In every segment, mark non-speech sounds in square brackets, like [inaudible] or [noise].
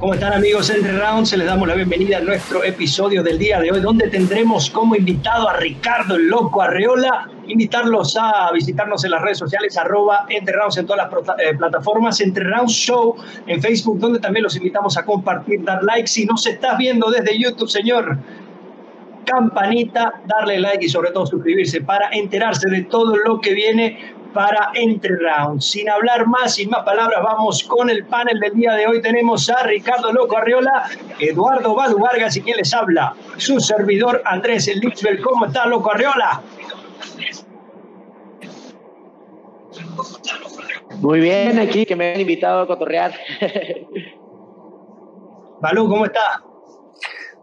¿Cómo están amigos Entre Rounds? Les damos la bienvenida a nuestro episodio del día de hoy, donde tendremos como invitado a Ricardo el Loco Arreola. Invitarlos a visitarnos en las redes sociales, arroba Entre Rounds en todas las eh, plataformas, Entre Rounds Show en Facebook, donde también los invitamos a compartir, dar like. Si nos estás viendo desde YouTube, señor, campanita, darle like y sobre todo suscribirse para enterarse de todo lo que viene para Entre Rounds. Sin hablar más, sin más palabras, vamos con el panel del día de hoy. Tenemos a Ricardo Loco Arriola, Eduardo Badu Vargas y quien les habla, su servidor Andrés El ¿Cómo está Loco Arriola? Muy bien, aquí que me han invitado a cotorrear. [laughs] Balú, ¿cómo está?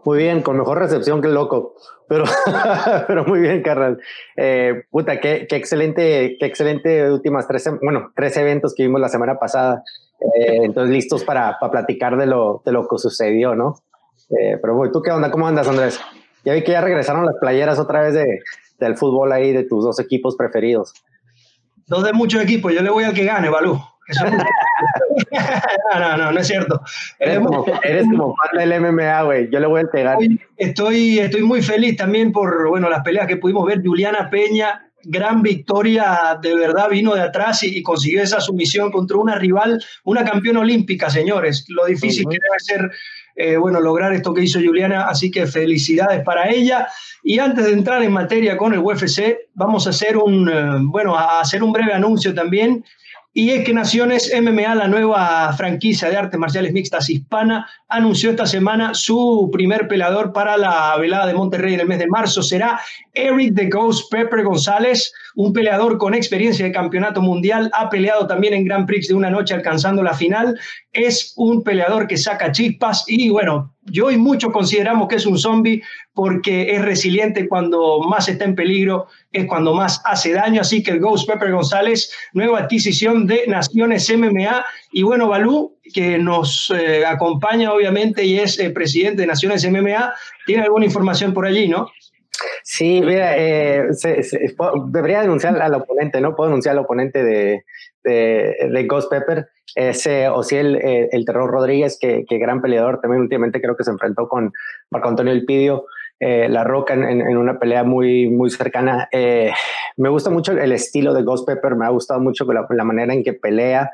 Muy bien, con mejor recepción que el loco. Pero, [laughs] pero muy bien, carnal. Eh, puta, qué, qué, excelente, qué excelente últimas tres, bueno, tres eventos que vimos la semana pasada. Eh, entonces, listos para, para, platicar de lo, de lo que sucedió, ¿no? Eh, pero, ¿tú qué onda? ¿Cómo andas, Andrés? Ya vi que ya regresaron las playeras otra vez de, del fútbol ahí, de tus dos equipos preferidos. Dos de muchos equipos. Yo le voy al que gane, Balú. [laughs] no, no, no, no es cierto. Eres como, eres como fan del MMA, güey. Yo le voy a pegar. Estoy, estoy muy feliz también por bueno, las peleas que pudimos ver. Juliana Peña, gran victoria, de verdad vino de atrás y, consiguió esa sumisión contra una rival, una campeona olímpica, señores. Lo difícil que debe ser eh, bueno, lograr esto que hizo Juliana, así que felicidades para ella. Y antes de entrar en materia con el UFC, vamos a hacer un, eh, bueno, a hacer un breve anuncio también y es que Naciones MMA, la nueva franquicia de artes marciales mixtas hispana, anunció esta semana su primer peleador para la velada de Monterrey en el mes de marzo. Será Eric the Ghost Pepper González, un peleador con experiencia de campeonato mundial. Ha peleado también en Grand Prix de una noche alcanzando la final. Es un peleador que saca chispas y bueno, yo y muchos consideramos que es un zombie porque es resiliente cuando más está en peligro, es cuando más hace daño. Así que el Ghost Pepper González, nueva adquisición de Naciones MMA. Y bueno, Balú, que nos eh, acompaña obviamente y es eh, presidente de Naciones MMA, tiene alguna información por allí, ¿no? Sí, mira, eh, debería denunciar al oponente, ¿no? Puedo denunciar al oponente de, de, Ghost Pepper, ese o si el, el, Terror Rodríguez, que, que, gran peleador, también últimamente creo que se enfrentó con Marco Antonio Elpidio, eh, La Roca en, en, una pelea muy, muy cercana. Eh, me gusta mucho el estilo de Ghost Pepper, me ha gustado mucho la, la manera en que pelea.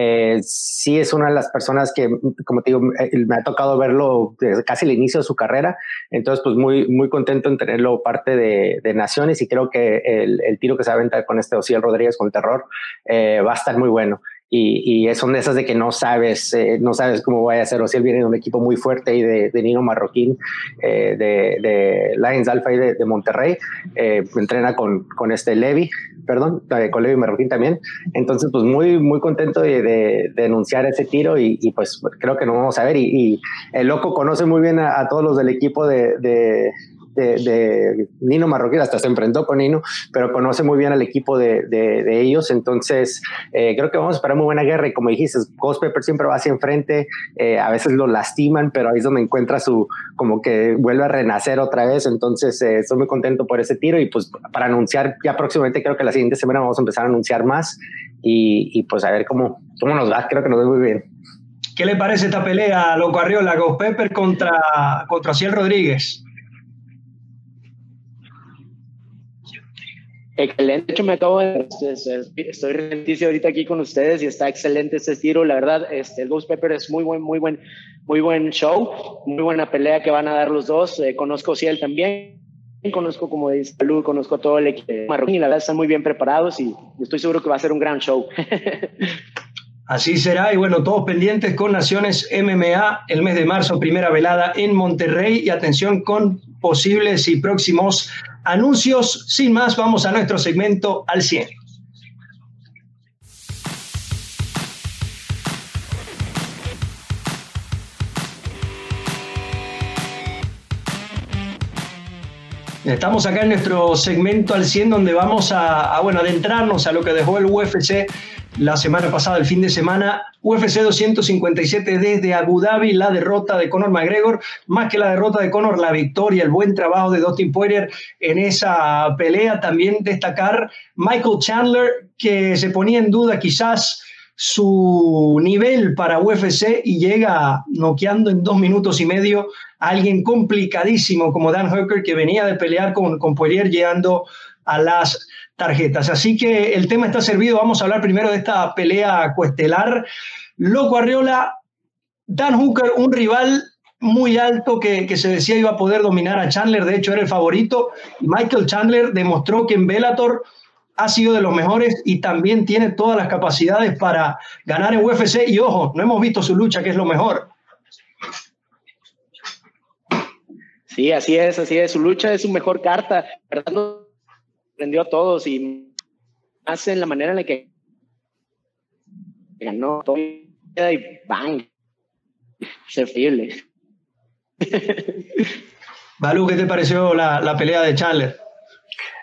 Eh, sí es una de las personas que, como te digo, eh, me ha tocado verlo casi el inicio de su carrera, entonces pues muy, muy contento en tenerlo parte de, Naciones y creo que el, tiro que se va a aventar con este Ociel Rodríguez con terror eh, va a estar muy bueno y, y, son de esas de que no sabes, eh, no sabes cómo vaya a ser. O si él viene de un equipo muy fuerte y de, de Nino Marroquín, eh, de, de, Lions Alpha y de, Monterrey, eh, entrena con, con este Levi, perdón, con Levi Marroquín también. Entonces, pues muy, muy contento de, de, denunciar ese tiro y, y, pues creo que no vamos a ver. Y, el loco conoce muy bien a, a todos los del equipo de, de, Nino Marroquín, hasta se enfrentó con Nino, pero conoce muy bien al equipo de, ellos, entonces eh, creo que vamos a esperar muy buena guerra. Y como dijiste, Ghost Pepper siempre va hacia enfrente, eh, a veces lo lastiman, pero ahí es donde encuentra su, como que vuelve a renacer otra vez, entonces eh, estoy muy contento por ese tiro. Y pues para anunciar, ya próximamente creo que la siguiente semana vamos a empezar a anunciar más. Y, pues a ver cómo, cómo nos va, creo que nos va muy bien. ¿Qué le parece esta pelea, Loco Arriola, Ghost Pepper contra, contra Ciel Rodríguez? Excelente, de hecho me acabo de, estoy renticio ahorita aquí con ustedes y está excelente este tiro, la verdad, este, el Ghost Pepper es muy buen, muy buen, muy buen show, muy buena pelea que van a dar los dos, eh, conozco él también, conozco como dice Salud, conozco todo el equipo marroquí y la verdad están muy bien preparados y estoy seguro que va a ser un gran show. [laughs] Así será, y bueno, todos pendientes con Naciones MMA el mes de marzo, primera velada en Monterrey, y atención con posibles y próximos anuncios. Sin más, vamos a nuestro segmento al 100. Estamos acá en nuestro segmento al 100 donde vamos a, a, bueno, adentrarnos a lo que dejó el UFC la semana pasada, el fin de semana, UFC 257 desde Abu Dhabi, la derrota de Conor McGregor, más que la derrota de Conor, la victoria, el buen trabajo de Dustin Poirier en esa pelea. También destacar Michael Chandler, que se ponía en duda quizás su nivel para UFC y llega noqueando en dos minutos y medio a alguien complicadísimo como Dan Hooker que venía de pelear con, con Poirier llegando a las tarjetas. Así que el tema está servido. Vamos a hablar primero de esta pelea cuestelar. Loco Arriola, Dan Hooker, un rival muy alto que, que, se decía iba a poder dominar a Chandler, de hecho era el favorito, Michael Chandler demostró que en Bellator ha sido de los mejores y también tiene todas las capacidades para ganar en UFC. Y ojo, no hemos visto su lucha, que es lo mejor. Sí, así es, así es. Su lucha es su mejor carta. Prendió a todos y hace en la manera en la que ganó todo y bang. Es [laughs] Balú, ¿qué te pareció la, la pelea de Chandler?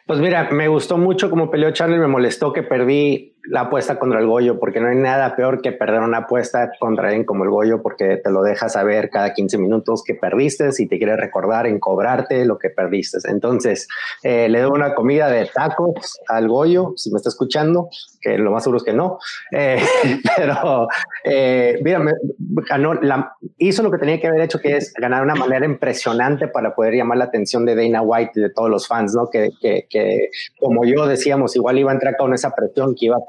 Pues mira, me gustó mucho como peleó Charlie, me molestó que perdí la apuesta contra el Goyo, porque no hay nada peor que perder una apuesta contra alguien como el Goyo, porque te lo dejas saber cada 15 minutos que perdiste y te quiere recordar en cobrarte lo que perdiste. Entonces, eh, le doy una comida de tacos al Goyo, si me está escuchando, que lo más seguro es que no, [laughs] eh, pero eh, mira, ganó, la, hizo lo que tenía que haber hecho, que es ganar una manera impresionante para poder llamar la atención de Dana White y de todos los fans, ¿no? Que, que, que como yo decíamos, igual iba a entrar con esa presión que iba a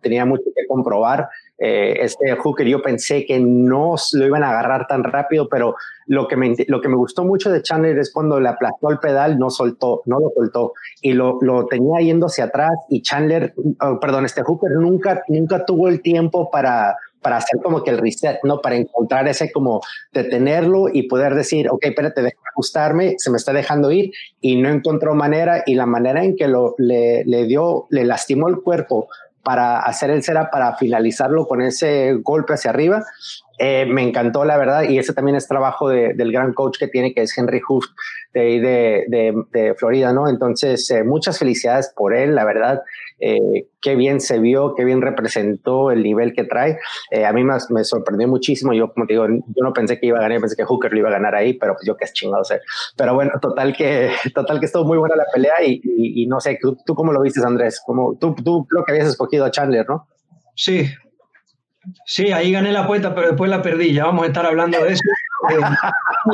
tenía mucho que comprobar. Eh, este Hooker yo pensé que no lo iban a agarrar tan rápido, pero lo que, me, lo que me gustó mucho de Chandler es cuando le aplastó el pedal, no soltó, no lo soltó y lo, lo tenía yendo hacia atrás y Chandler, oh, perdón, este Hooker nunca, nunca tuvo el tiempo para, para hacer como que el reset, ¿no? Para encontrar ese como detenerlo y poder decir, ok, espérate, déjame ajustarme, se me está dejando ir y no encontró manera y la manera en que lo, le, le dio, le lastimó el cuerpo para hacer el cera, para finalizarlo con ese golpe hacia arriba. Eh, me encantó, la verdad, y ese también es trabajo del gran coach que tiene, que es Henry Huff de, de, de, Florida, ¿no? Entonces, eh, muchas felicidades por él, la verdad. Eh, qué bien se vio, qué bien representó el nivel que trae. Eh, a mí me, me, sorprendió muchísimo. Yo, como te digo, yo no pensé que iba a ganar, pensé que Hooker lo iba a ganar ahí, pero pues yo qué chingado sé. Pero bueno, total que, [laughs] total que estuvo muy buena la pelea y, y, no sé, ¿tú, ¿tú, cómo lo viste, Andrés? Como, tú, tú creo que habías escogido a Chandler, ¿no? Sí. Sí, ahí gané la apuesta, pero después la perdí. Ya vamos a estar hablando de eso.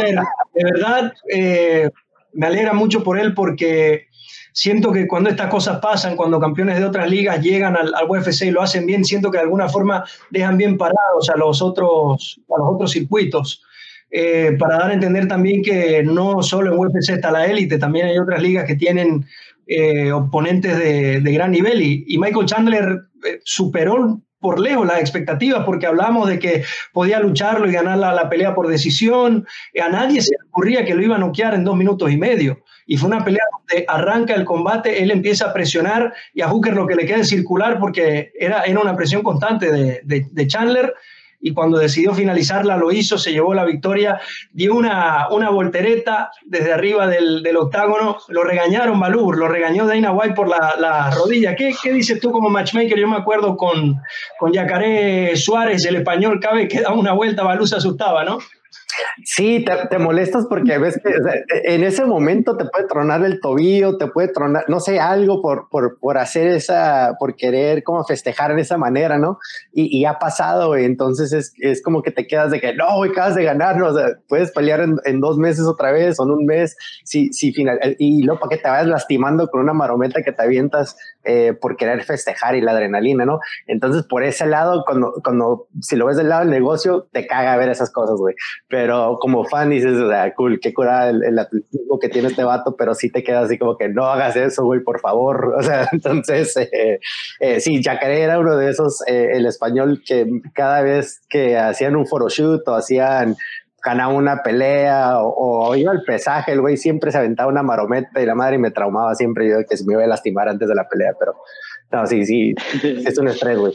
Eh, de verdad, eh, me alegra mucho por él porque siento que cuando estas cosas pasan, cuando campeones de otras ligas llegan al, UFC y lo hacen bien, siento que de alguna forma dejan bien parados a los otros, a los otros circuitos. Eh, para dar a entender también que no solo en UFC está la élite, también hay otras ligas que tienen eh, oponentes de, de, gran nivel y, y Michael Chandler eh, superó por lejos las expectativas, porque hablamos de que podía lucharlo y ganar la, la, pelea por decisión. A nadie se le ocurría que lo iba a noquear en dos minutos y medio. Y fue una pelea donde arranca el combate, él empieza a presionar y a Hooker lo que le queda es circular porque era, era una presión constante de, de Chandler y cuando decidió finalizarla lo hizo, se llevó la victoria, dio una, una voltereta desde arriba del, del octágono, lo regañaron Balur, lo regañó Dana White por la, la rodilla. ¿Qué, ¿Qué, dices tú como matchmaker? Yo me acuerdo con, con Yacaré Suárez, el español, vez que daba una vuelta Balú se asustaba, ¿no? Sí, te, molestas porque ves que en ese momento te puede tronar el tobillo, te puede tronar, no sé, algo por, por, por hacer esa, por querer como festejar de esa manera, ¿no? Y, ha pasado, entonces es, es, como que te quedas de que no, acabas de ganar, ¿no? o sea, puedes pelear en, en, dos meses otra vez o en un mes, si, si final, y luego para que te vayas lastimando con una marometa que te avientas eh, por querer festejar y la adrenalina, ¿no? Entonces, por ese lado, cuando, cuando si lo ves del lado del negocio, te caga ver esas cosas, güey. Pero como fan dices, o sea, cool, qué cura el, el, atletismo que tiene este vato, pero sí te quedas así como que no hagas eso, güey, por favor. [laughs] O sea, entonces, eh, eh, sí, Jacaré era uno de esos, eh, el español que cada vez que hacían un photoshoot o hacían ganaba una pelea o, o, iba al pesaje, el güey siempre se aventaba una marometa y la madre me traumaba siempre yo que se me iba a lastimar antes de la pelea, pero no, sí, sí, [laughs] es un estrés, güey.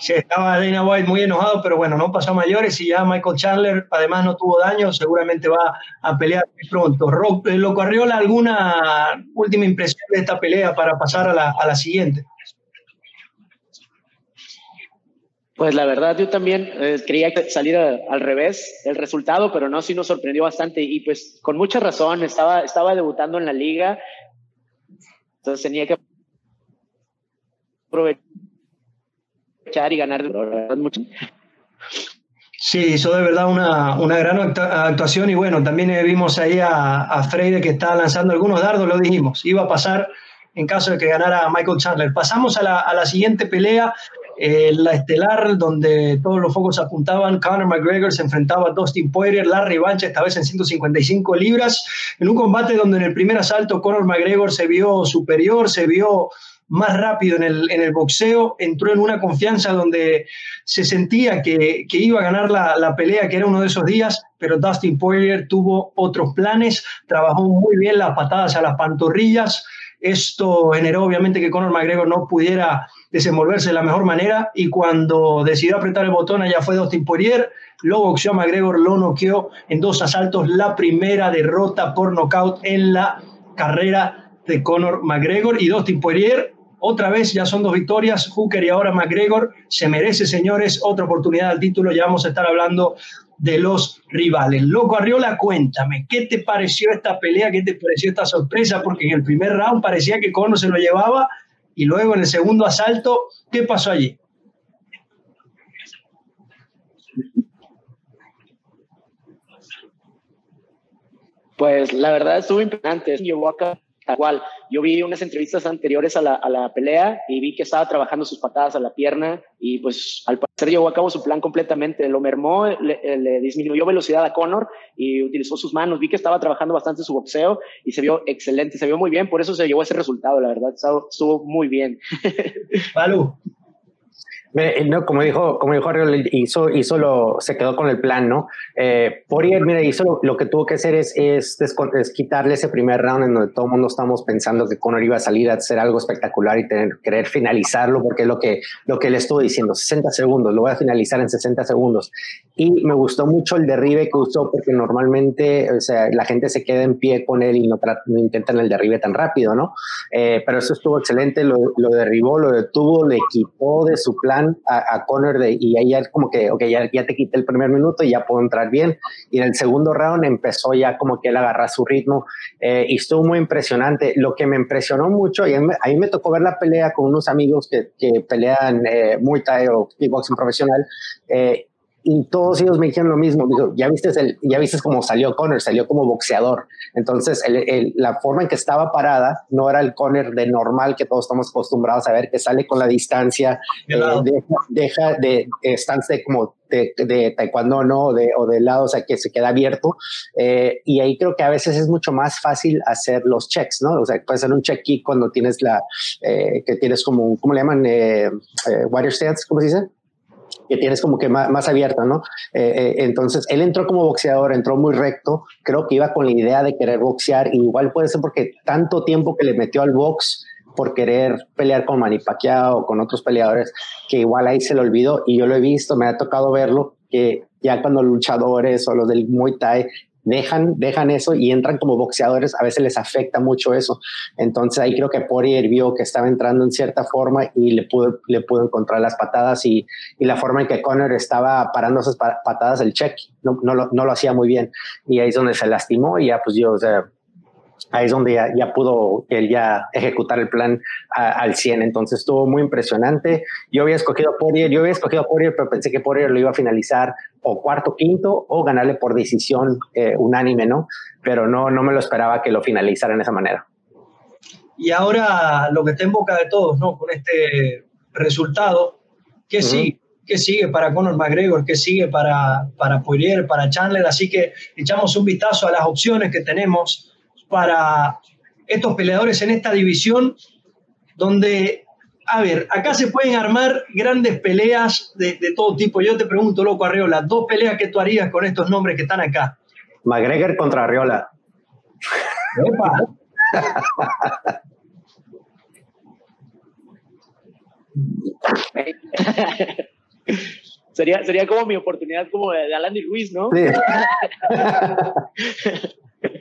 Sí, estaba Dana White muy enojado, pero bueno, no pasó a mayores y ya Michael Chandler además no tuvo daño, seguramente va a pelear muy pronto. Rob, ¿Lo corrió alguna última impresión de esta pelea para pasar a la, a la siguiente? Pues la verdad yo también eh, saliera al revés el resultado, pero no, sí nos sorprendió bastante. Y pues con mucha razón, estaba, estaba debutando en la liga, entonces tenía que aprovechar y ganar. Sí, hizo de verdad una, una gran actuación. Y bueno, también vimos ahí a, a, Freire que estaba lanzando algunos dardos, lo dijimos, iba a pasar en caso de que ganara Michael Chandler. Pasamos a la, a la siguiente pelea, eh, la estelar, donde todos los focos apuntaban, Conor McGregor se enfrentaba a Dustin Poirier, la revancha esta vez en 155 libras, en un combate donde en el primer asalto Conor McGregor se vio superior, se vio más rápido en el, en el boxeo, entró en una confianza donde se sentía que, que iba a ganar la, la, pelea, que era uno de esos días, pero Dustin Poirier tuvo otros planes, trabajó muy bien las patadas a las pantorrillas, esto generó obviamente que Conor McGregor no pudiera desenvolverse de la mejor manera y cuando decidió apretar el botón allá fue Dustin Poirier, lo boxeó a McGregor, lo noqueó en dos asaltos, la primera derrota por nocaut en la carrera de Conor McGregor y Dustin Poirier otra vez ya son dos victorias, Hooker y ahora McGregor. Se merece, señores, otra oportunidad al título. Ya vamos a estar hablando de los rivales. Loco Arriola, cuéntame, ¿qué te pareció esta pelea? ¿Qué te pareció esta sorpresa? Porque en el primer round parecía que Conor se lo llevaba y luego en el segundo asalto, ¿qué pasó allí? Pues la verdad estuvo impresionante. Llevó acá tal cual. Yo vi unas entrevistas anteriores a la, a la, pelea y vi que estaba trabajando sus patadas a la pierna y pues al parecer llevó a cabo su plan completamente. Lo mermó, le, le, disminuyó velocidad a Conor y utilizó sus manos. Vi que estaba trabajando bastante su boxeo y se vio excelente, se vio muy bien, por eso se llevó ese resultado, la verdad, estuvo muy bien. Palu. No, como dijo, como dijo hizo, hizo lo, se quedó con el plan, ¿no? Eh, Poirier, mira, hizo lo, que tuvo que hacer es, es, es, quitarle ese primer round en donde todo el mundo estamos pensando que Conor iba a salir a hacer algo espectacular y tener, querer finalizarlo, porque es lo que, lo que le estuvo diciendo, 60 segundos, lo voy a finalizar en 60 segundos. Y me gustó mucho el derribe que usó, porque normalmente, o sea, la gente se queda en pie con él y no, no intentan el derribe tan rápido, ¿no? Eh, pero eso estuvo excelente, lo, lo derribó, lo detuvo, le quitó de su plan a, a Conor de, y ahí ya como que, ok, ya, ya te quité el primer minuto y ya puedo entrar bien. Y en el segundo round empezó ya como que él agarra su ritmo eh, y estuvo muy impresionante. Lo que me impresionó mucho, y a mí, me tocó ver la pelea con unos amigos que, que pelean eh, Muay Thai o kickboxing profesional, eh, y todos ellos me dijeron lo mismo. Dijo, ya viste, el, ya viste cómo salió Conor, salió como boxeador. Entonces, el, el, la forma en que estaba parada no era el Conor de normal que todos estamos acostumbrados a ver, que sale con la distancia, eh, deja, deja, de estance como de, de, taekwondo no de, o de lado, o sea, que se queda abierto. Eh, y ahí creo que a veces es mucho más fácil hacer los checks, ¿no? O sea, puedes hacer un check kick cuando tienes la, eh, que tienes como, ¿cómo le llaman? Eh, eh, water stance, ¿cómo se dice? Que tienes como que más, más abierta, ¿no? Eh, eh, entonces, él entró como boxeador, entró muy recto, creo que iba con la idea de querer boxear, igual puede ser porque tanto tiempo que le metió al box por querer pelear con Manny o con otros peleadores, que igual ahí se le olvidó, y yo lo he visto, me ha tocado verlo, que ya cuando luchadores o los del Muay Thai dejan, dejan eso y entran como boxeadores, a veces les afecta mucho eso. Entonces ahí creo que Poirier vio que estaba entrando en cierta forma y le pudo, le pudo encontrar las patadas y, y la forma en que Conor estaba parando esas patadas, el check, no, no, lo, no lo hacía muy bien. Y ahí es donde se lastimó y ya pues yo, o sea, ahí es donde ya, ya, pudo él ya ejecutar el plan a, al 100. Entonces estuvo muy impresionante. Yo había escogido a Poirier, yo había escogido Poirier, pero pensé que Poirier lo iba a finalizar o cuarto, quinto o ganarle por decisión eh, unánime, ¿no? Pero no, no me lo esperaba que lo finalizara de esa manera. Y ahora lo que está en boca de todos, ¿no? Con este resultado, ¿qué uh -huh. sigue? ¿Qué sigue para Conor McGregor? ¿Qué sigue para, para Poirier, para Chandler? Así que echamos un vistazo a las opciones que tenemos para estos peleadores en esta división, donde, a ver, acá se pueden armar grandes peleas de, de todo tipo. Yo te pregunto, loco Arreola, dos peleas que tú harías con estos nombres que están acá. McGregor contra Arreola. [laughs] sería, sería como mi oportunidad como de, de Alan Ruiz, ¿no? Sí.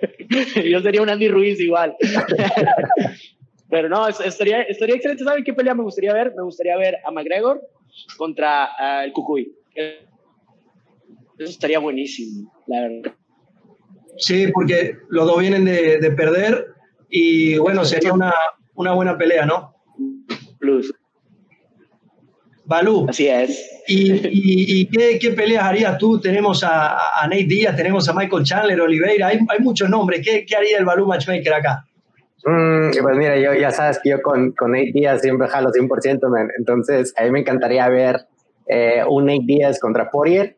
[laughs] [laughs] Yo sería un Andy Ruiz igual. [laughs] Pero no, estaría, estaría excelente. ¿Saben qué pelea me gustaría ver? Me gustaría ver a McGregor contra uh, el Cucuy. Eso estaría buenísimo, la verdad. Sí, porque los dos vienen de, de perder y bueno, sería una, una buena pelea, ¿no? Plus. Balú. Así es. ¿Y, qué, qué, peleas harías tú? Tenemos a, a, Nate Díaz, tenemos a Michael Chandler, Oliveira, hay, hay muchos nombres. ¿Qué, ¿Qué, haría el Balú Matchmaker acá? Mm, pues mira, yo ya sabes que yo con, con Nate Díaz siempre jalo 100%, entonces a mí me encantaría ver eh, un Nate Díaz contra Poirier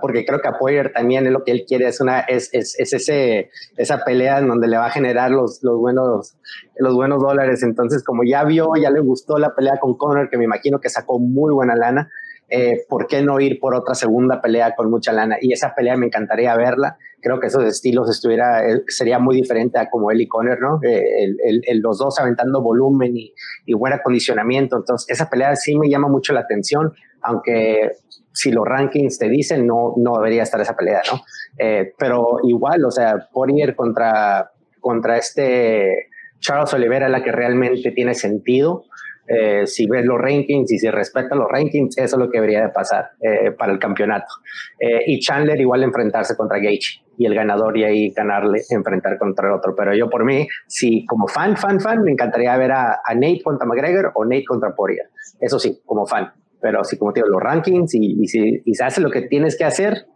porque creo que a Poirier también es lo que él quiere, es, una, es, es, es ese, esa pelea en donde le va a generar los, los, buenos, los buenos dólares. Entonces, como ya vio, ya le gustó la pelea con Conor, que me imagino que sacó muy buena lana, eh, ¿por qué no ir por otra segunda pelea con mucha lana? Y esa pelea me encantaría verla. Creo que esos estilos estuviera, eh, sería muy diferente a como él y Conor, ¿no? Eh, el, el, los dos aventando volumen y, y buen acondicionamiento. Entonces, esa pelea sí me llama mucho la atención, aunque si los rankings te dicen, no, no debería estar esa pelea, ¿no? Eh, pero igual, o sea, Poirier contra, contra este Charles Oliveira es la que realmente tiene sentido. Eh, si ves los rankings y si respetas los rankings, eso es lo que debería de pasar eh, para el campeonato. y Chandler igual enfrentarse contra Gage y el ganador y ahí ganarle, enfrentar contra el otro. Pero yo por mí, si como fan, fan, fan, me encantaría ver a, a Nate contra McGregor o Nate contra Poirier. Eso sí, como fan pero sí, como te digo, los rankings y, si, y se hace lo que tienes que hacer,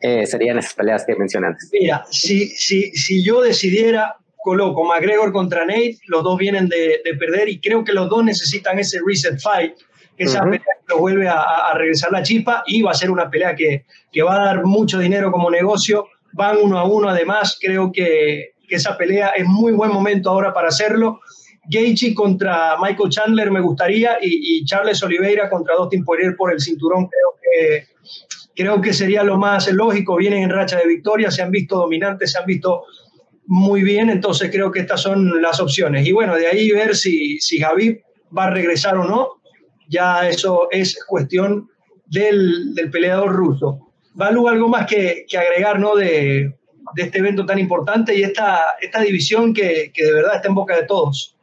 eh, serían esas peleas que mencionaste. Mira, si, si, si yo decidiera, coloco McGregor contra Nate, los dos vienen de, de, perder y creo que los dos necesitan ese reset fight, esa pelea que los vuelve a, a, regresar la chispa y va a ser una pelea que, que, va a dar mucho dinero como negocio, van uno a uno. Además, creo que, que esa pelea es muy buen momento ahora para hacerlo Gaethje contra Michael Chandler me gustaría y, Charles Oliveira contra Dustin Poirier por el cinturón creo que creo que sería lo más lógico. Vienen en racha de victoria, se han visto dominantes, se han visto muy bien, entonces creo que estas son las opciones. Y bueno, de ahí ver si, si Javi va a regresar o no, ya eso es cuestión del, del peleador ruso. Valu, algo más que, que agregar ¿no? de, de, este evento tan importante y esta, esta división que, que de verdad está en boca de todos.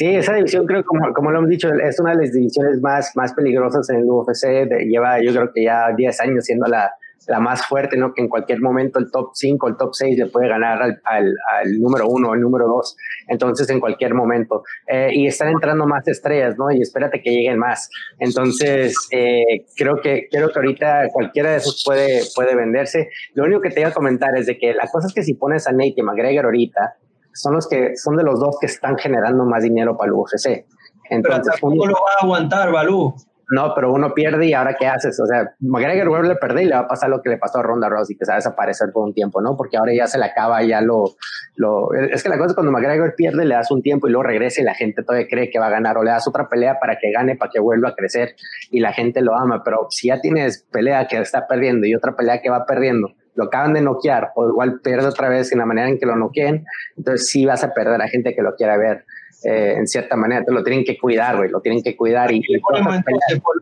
Sí, esa división creo, como, como lo hemos dicho, es una de las divisiones más, más peligrosas en el UFC. lleva, yo creo que ya 10 años siendo la, la más fuerte, ¿no? Que en cualquier momento el top 5, el top 6 le puede ganar al, al, al número 1, al número 2. Entonces, en cualquier momento. Eh, y están entrando más estrellas, ¿no? Y espérate que lleguen más. Entonces, eh, creo, que, creo que ahorita cualquiera de esos puede, puede venderse. Lo único que te iba a comentar es de que la cosa es que si pones a Nate McGregor ahorita, son los que son de los dos que están generando más dinero para el UFC. Entonces, pero uno, lo va a aguantar, Balú. No, pero uno pierde y ahora qué haces? O sea, McGregor vuelve a perder y le va a pasar lo que le pasó a Ronda Rousey, que se va a desaparecer por un tiempo, ¿no? Porque ahora ya se le acaba, ya lo, lo... Es que la cosa es cuando McGregor pierde, le das un tiempo y luego regresa y la gente todavía cree que va a ganar, o le das otra pelea para que gane, para que vuelva a crecer y la gente lo ama, pero si ya tienes pelea que está perdiendo y otra pelea que va perdiendo, lo acaban de noquear o igual pierde otra vez en la manera en que lo noqueen, entonces sí vas a perder a gente que lo quiera ver. Eh, en cierta manera, entonces lo tienen que cuidar, güey, lo tienen que cuidar. Y, y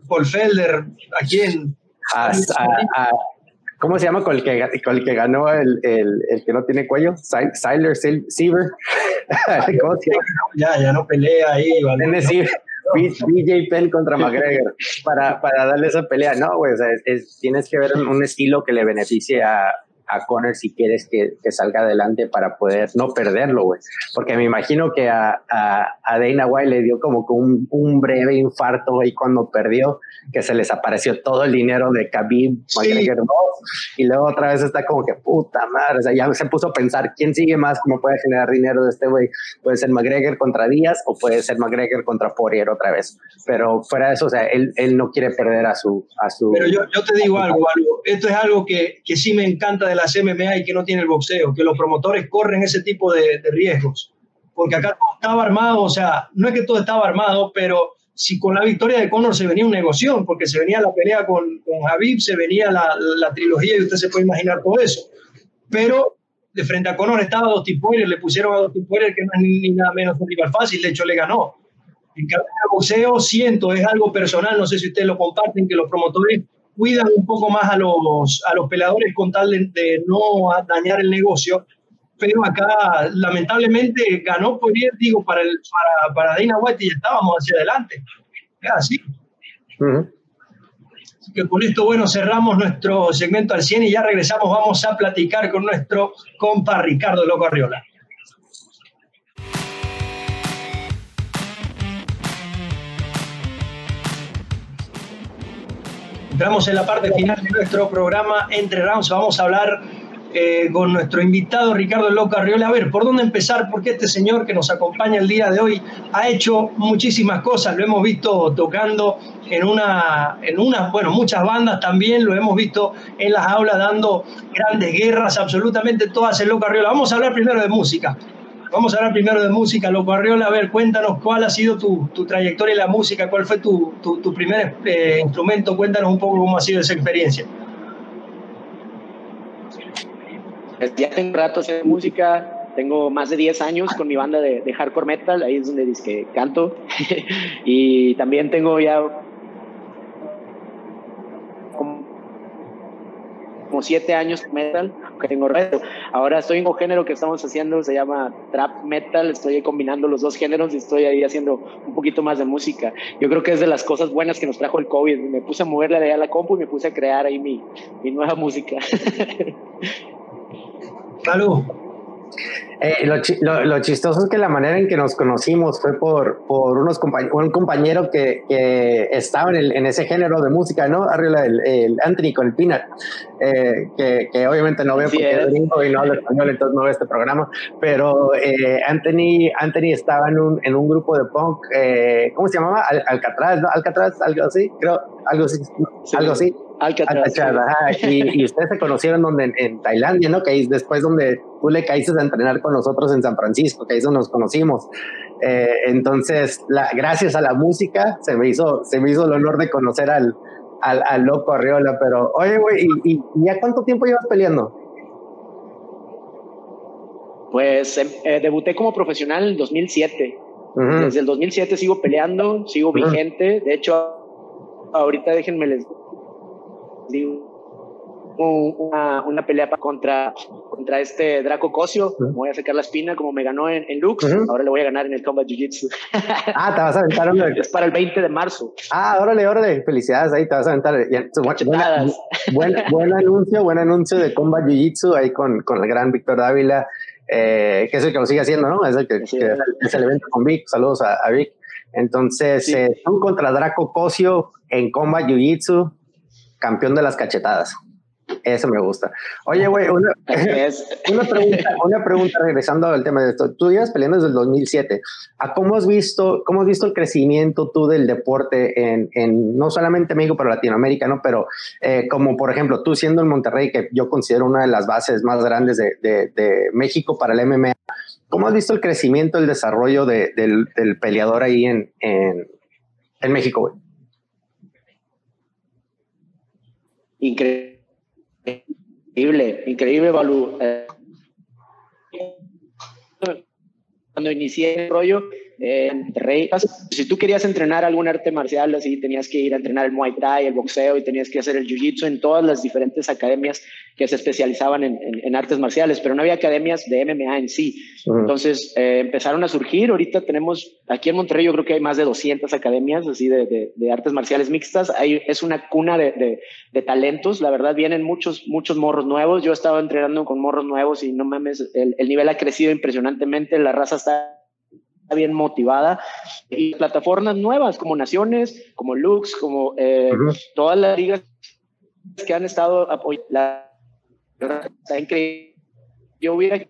Paul, Felder, ¿a quién? ¿Cómo se llama con el que, con el que ganó el, el, el que no tiene cuello? Siler Siever. [laughs] ¿Cómo se llama? Ya, ya no pelea ahí. ¿vale? BJ Penn contra McGregor para, para darle esa pelea. No, güey, o sea, tienes que ver un, estilo que le beneficie a, a Conor si quieres que, que, salga adelante para poder no perderlo, güey. Porque me imagino que a, a, a Dana White le dio como un, un breve infarto ahí cuando perdió, que se les apareció todo el dinero de Khabib, McGregor y luego otra vez está como que puta madre, o sea, ya se puso a pensar quién sigue más, cómo puede generar dinero de este güey. Puede ser McGregor contra Díaz o puede ser McGregor contra Poirier otra vez. Pero fuera de eso, o sea, él, él no quiere perder a su... A su Pero yo, yo te digo algo, algo, esto es algo que, que sí me encanta de las MMA y que no tiene el boxeo, que los promotores corren ese tipo de, de riesgos. Porque acá todo estaba armado, o sea, no es que todo estaba armado, pero si con la victoria de Conor se venía un negocio, porque se venía la pelea con, con Habib, se venía la, la, trilogía y usted se puede imaginar todo eso. Pero de frente a Conor estaba Dustin Poirier, le pusieron a Dustin Poirier que no es ni, ni nada menos un rival fácil, de hecho le ganó. En cambio, el boxeo siento, es algo personal, no sé si ustedes lo comparten, que los promotores cuidan un poco más a los, a los peleadores con tal de, de no dañar el negocio pero acá lamentablemente ganó Poirier, digo, para, el, para, para Dana White y ya estábamos hacia adelante. Es así. Uh -huh. Así que con esto, bueno, cerramos nuestro segmento al 100 y ya regresamos, vamos a platicar con nuestro compa Ricardo Loco Arriola. Entramos en la parte final de nuestro programa Entre Rounds. Vamos a hablar eh, con nuestro invitado Ricardo Loco Arriola. A ver, ¿por dónde empezar? Porque este señor que nos acompaña el día de hoy ha hecho muchísimas cosas. Lo hemos visto tocando en una, en una, bueno, muchas bandas también. Lo hemos visto en las aulas dando grandes guerras, absolutamente todas en Loco Arriola. Vamos a hablar primero de música. Vamos a hablar primero de música, Loco Arriola. A ver, cuéntanos cuál ha sido tu, tu trayectoria en la música, cuál fue tu, tu, primer eh, instrumento. Cuéntanos un poco cómo ha sido esa experiencia. Ya tengo rato haciendo música, tengo más de 10 años con mi banda de, de hardcore metal, ahí es donde dice que canto. [laughs] y también tengo ya como siete años metal, que tengo reto. Ahora estoy en un género que estamos haciendo, se llama trap metal, estoy combinando los dos géneros y estoy ahí haciendo un poquito más de música. Yo creo que es de las cosas buenas que nos trajo el COVID. Me puse a moverle a la compu y me puse a crear ahí mi, mi nueva música. [laughs] Salud. Eh, lo, lo, lo, chistoso es que la manera en que nos conocimos fue por, por unos compañ un compañero que, que estaba en, el, en, ese género de música, ¿no? Arriba el, el Anthony con el Peanut, eh, que, que, obviamente no veo porque es gringo y no hablo español, entonces no veo este programa, pero eh, Anthony, Anthony estaba en un, en un grupo de punk, eh, ¿cómo se llamaba? Al, Alcatraz, ¿no? Alcatraz, algo así, creo, algo así, sí. algo así. Alcatraz. Alcatraz y, y, ustedes se conocieron donde en, en, Tailandia, ¿no? Que ahí después donde tú le caíste a entrenar con nosotros en San Francisco, que ahí donde nos conocimos. Eh, entonces, la, gracias a la música se me hizo, se me hizo el honor de conocer al, al, al loco Arriola. Pero, oye, güey, ¿y, ¿y, ya cuánto tiempo llevas peleando? Pues eh, debuté como profesional en el 2007. Uh -huh. Desde el 2007 sigo peleando, sigo uh -huh. vigente. De hecho, ahorita déjenme les una, una pelea contra, contra este Draco Cosio. Voy a sacar la espina como me ganó en, en Lux. Uh -huh. Ahora le voy a ganar en el Combat Jiu Jitsu. ah, te vas a aventar. [laughs] Es para el 20 de marzo. Ah, órale, órale. Felicidades ahí, te vas a aventar. Buena, buen, buen anuncio, buen anuncio de Combat Jiu Jitsu ahí con, con el gran Víctor Dávila. Eh, que es el que lo sigue haciendo, ¿no? Es el que, sí, que es el evento con Vic. Saludos a, a Vic. Entonces, sí. eh, tú contra Draco Cosio en Combat Jiu Jitsu, campeón de las cachetadas. Eso me gusta. Oye, güey, una, [laughs] [laughs] una, pregunta, una pregunta regresando al tema de esto. Tú llevas peleando desde el 2007. ¿A cómo has visto, cómo has visto el crecimiento tú del deporte en, en no solamente México, pero Latinoamérica, ¿no? Pero eh, como, por ejemplo, tú siendo en Monterrey, que yo considero una de las bases más grandes de, de, de México para el MMA, ¿cómo has visto el crecimiento, el desarrollo de, del, del, peleador ahí en, en, en México, güey? Increíble increíble, Balú. Eh, cuando inicié el rollo Monterrey, si tú querías entrenar algún arte marcial, así tenías que ir a entrenar el Muay Thai, el boxeo y tenías que hacer el Jiu-Jitsu en todas las diferentes academias que se especializaban en, en, en, artes marciales, pero no había academias de MMA en sí. Uh -huh. Entonces eh, empezaron a surgir. Ahorita tenemos, aquí en Monterrey yo creo que hay más de 200 academias así de, de, de artes marciales mixtas. Hay, es una cuna de, de, talentos. La verdad, vienen muchos, muchos morros nuevos. Yo estaba entrenando con morros nuevos y no mames, el, el nivel ha crecido impresionantemente. La raza está bien motivada y plataformas nuevas como Naciones, como Lux, como eh, uh -huh. todas las ligas que han estado apoyando. La verdad está increíble. Yo hubiera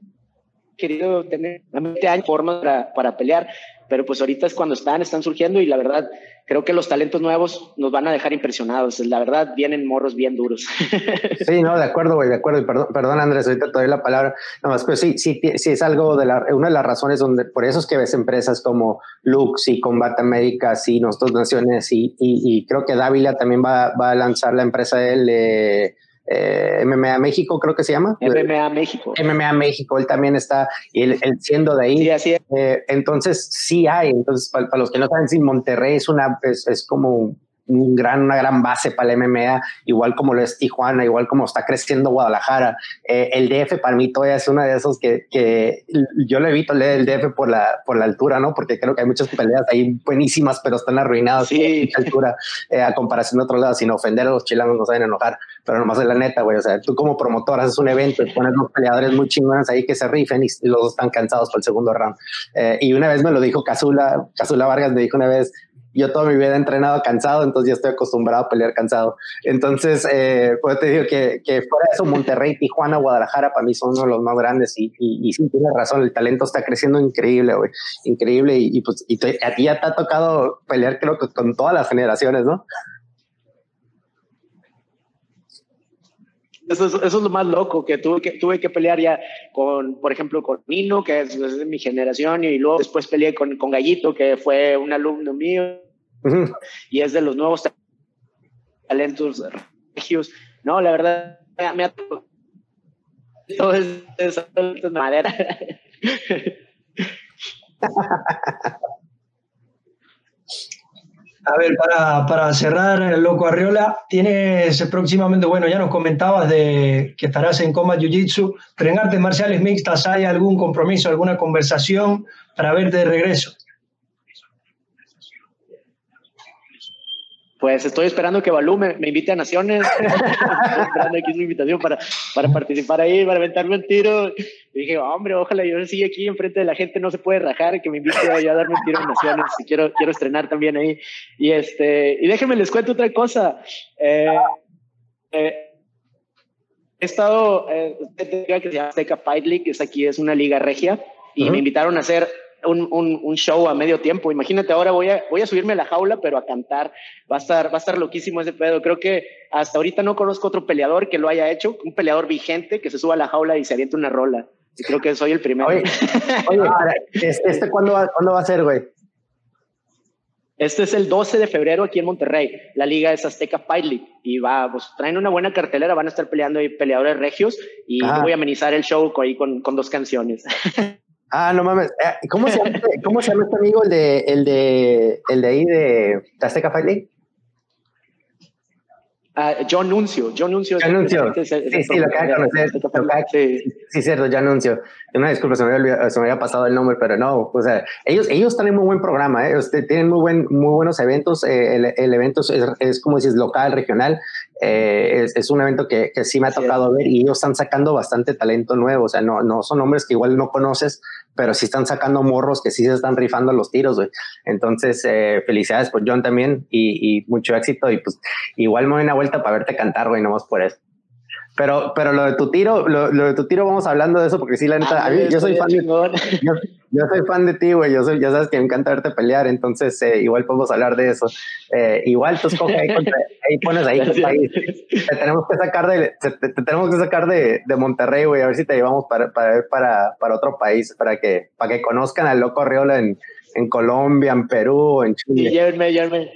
querido tener 20 años formas para, para pelear, pero pues ahorita es cuando están, están surgiendo y la verdad creo que los talentos nuevos nos van a dejar impresionados. La verdad, vienen morros bien duros. [laughs] Sí, no, de acuerdo, güey, de acuerdo. Perdón, perdón, Andrés, ahorita te doy la palabra. No, pero sí, sí, sí es algo de la, una de las razones donde, por eso es que ves empresas como Lux y Combat América, y Nosotros Naciones, y, y, y, creo que Dávila también va, va a lanzar la empresa de él. Eh, eh, MMA México, creo que se llama. MMA México. MMA México, él también está, y él, él siendo de ahí. Sí, así es. Eh, entonces, sí hay. Entonces, para, para, los que no saben, si Monterrey es, una, es, es como un gran, una gran base para el MMA, igual como lo es Tijuana, igual como está creciendo Guadalajara. Eh, el DF para mí todavía es uno de esos que, que yo le evito leer el DF por la, por la altura, ¿no? Porque creo que hay muchas peleas ahí buenísimas, pero están arruinadas sí. la altura eh, a comparación de otros lados, sin ofender a los chilangos, no saben enojar, pero nomás es la neta, güey. O sea, tú como promotor haces un evento y pones unos peleadores muy chingones ahí que se rifen y los dos están cansados por el segundo round. Eh, y una vez me lo dijo Casula, Casula Vargas me dijo una vez, yo toda mi vida he entrenado cansado, entonces ya estoy acostumbrado a pelear cansado. Entonces, eh, pues te digo que, fuera eso, Monterrey, Tijuana, Guadalajara, para mí son uno de los más grandes y, sí, tienes razón, el talento está creciendo increíble, güey, increíble y, pues y a ti ya te ha tocado pelear creo que con todas las generaciones, ¿no? Eso es, es, lo más loco, que tuve, que tuve que pelear ya con, por ejemplo, con Nino, que es, de mi generación, y luego después peleé con, con Gallito, que fue un alumno mío, y es de los nuevos talentos regios. No, la verdad, me ha todo es, es madera. A ver, para, para cerrar, Loco Arriola, tienes próximamente, bueno, ya nos comentabas de que estarás en Combat Jiu-Jitsu, pero en artes marciales mixtas, ¿hay algún compromiso, alguna conversación para verte de regreso? Pues estoy esperando que Balú me, invite a Naciones. estoy [laughs] esperando aquí su invitación para, para participar ahí, para aventarme un tiro. Y dije, hombre, ojalá yo siga aquí enfrente de la gente, no se puede rajar, que me invite a, darme un tiro en Naciones. Y quiero, quiero estrenar también ahí. Y, este, y déjenme les cuento otra cosa. Eh, eh, he estado, eh, que se llama Azteca Fight League, que es aquí, es una liga regia, y me invitaron a hacer un, un, un, show a medio tiempo. Imagínate, ahora voy a, voy a subirme a la jaula, pero a cantar. Va a estar, va a estar loquísimo ese pedo. Creo que hasta ahorita no conozco otro peleador que lo haya hecho, un peleador vigente que se suba a la jaula y se aviente una rola. Y creo que soy el primero. Oye, ¿este, este cuándo, va, cuándo va a ser, güey? Este es el 12 de febrero aquí en Monterrey. La liga es Azteca Fight League y va, pues traen una buena cartelera, van a estar peleando ahí peleadores regios y voy a amenizar el show ahí con, con dos canciones. [laughs] Ah, no mames. Eh, ¿Cómo se llama, este, ¿cómo se llama este amigo, el de, el de, el de ahí de Azteca Fight League? Uh, John Nuncio. John Nuncio. John Nuncio. sí, sí, lo acabo de conocer. Sí. sí, cierto, John Nuncio. Una disculpa, se me, había, se me había pasado el nombre, pero no. O sea, ellos, ellos tienen muy buen programa, ¿eh? Usted, tienen muy, buen, muy buenos eventos. Eh, el, el, evento es, es, como dices, local, regional. Eh, es, es, un evento que, que sí me ha tocado ver y ellos están sacando bastante talento nuevo. O sea, no, no son hombres que igual no conoces, pero sí están sacando morros que sí se están rifando los tiros, güey. Entonces, eh, felicidades por John también y, y, mucho éxito. Y pues, igual me doy una vuelta para verte cantar, güey, nomás por eso. Pero, pero lo de tu tiro, lo, lo, de tu tiro, vamos hablando de eso, porque sí, la neta, a mí, yo soy fan de, yo, yo, soy fan de ti, güey, yo soy, ya sabes que me encanta verte pelear, entonces eh, igual podemos hablar de eso. Eh, igual tú escoge ahí, contra, ahí pones ahí país. Te tenemos que sacar de, te, te tenemos que sacar de, de Monterrey, güey, a ver si te llevamos para, para, para, para otro país, para que, para que conozcan al loco Arriola en, en Colombia, en Perú, en Chile. Sí, llévenme, llévenme.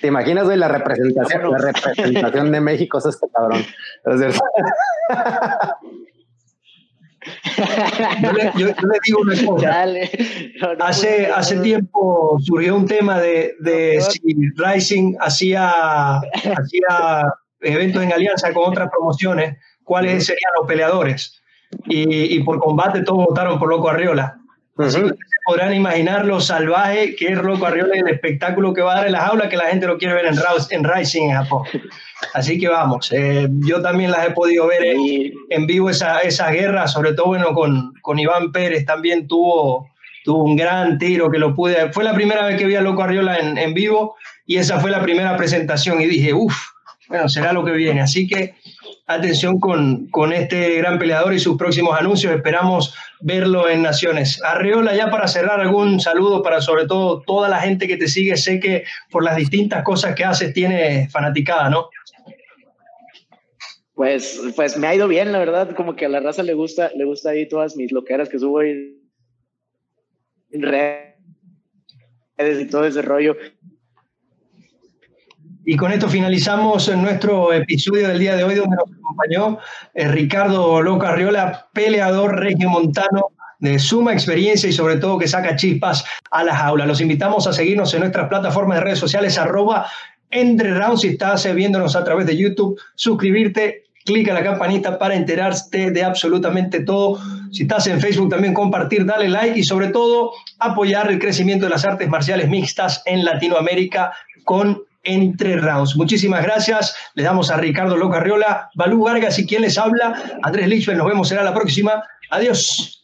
¿Te imaginas, güey, la representación, la representación de México es este cabrón? [laughs] Yo le, yo, yo le, digo una cosa. No, no, hace, no, hace tiempo surgió un tema de, de si Rising hacía, hacía eventos en alianza con otras promociones, cuáles serían los peleadores. Y, y por combate todos votaron por Loco Arriola. Así que podrán imaginar lo salvaje que es Rocco Arriola y el espectáculo que va a dar en las aulas que la gente lo quiere ver en, en Rising en Japón. Así que vamos, eh, yo también las he podido ver en, en vivo esa, esa guerra, sobre todo bueno, con, con Iván Pérez también tuvo, tuvo un gran tiro que lo pude, fue la primera vez que vi a Loco Arriola en, en vivo y esa fue la primera presentación y dije, uff, bueno, será lo que viene. Así que atención con, con, este gran peleador y sus próximos anuncios. Esperamos verlo en Naciones. Arreola, ya para cerrar, algún saludo para sobre todo toda la gente que te sigue. Sé que por las distintas cosas que haces tiene fanaticada, ¿no? Pues, pues me ha ido bien, la verdad, como que a la raza le gusta, le gusta ahí todas mis loqueras que subo en redes y todo ese rollo. Y con esto finalizamos nuestro episodio del día de hoy, donde nos acompañó eh, Ricardo Loca Arriola, peleador regiomontano de suma experiencia y sobre todo que saca chispas a la jaula. Los invitamos a seguirnos en nuestras plataformas de redes sociales, arroba entre rounds, si estás viéndonos a través de YouTube, suscribirte, clica la campanita para enterarte de absolutamente todo. Si estás en Facebook también compartir, dale like y sobre todo apoyar el crecimiento de las artes marciales mixtas en Latinoamérica con entre rounds. Muchísimas gracias. Le damos a Ricardo Locarriola, Balú Vargas y quien les habla, Andrés Lichfeld. Nos vemos, será la próxima. Adiós.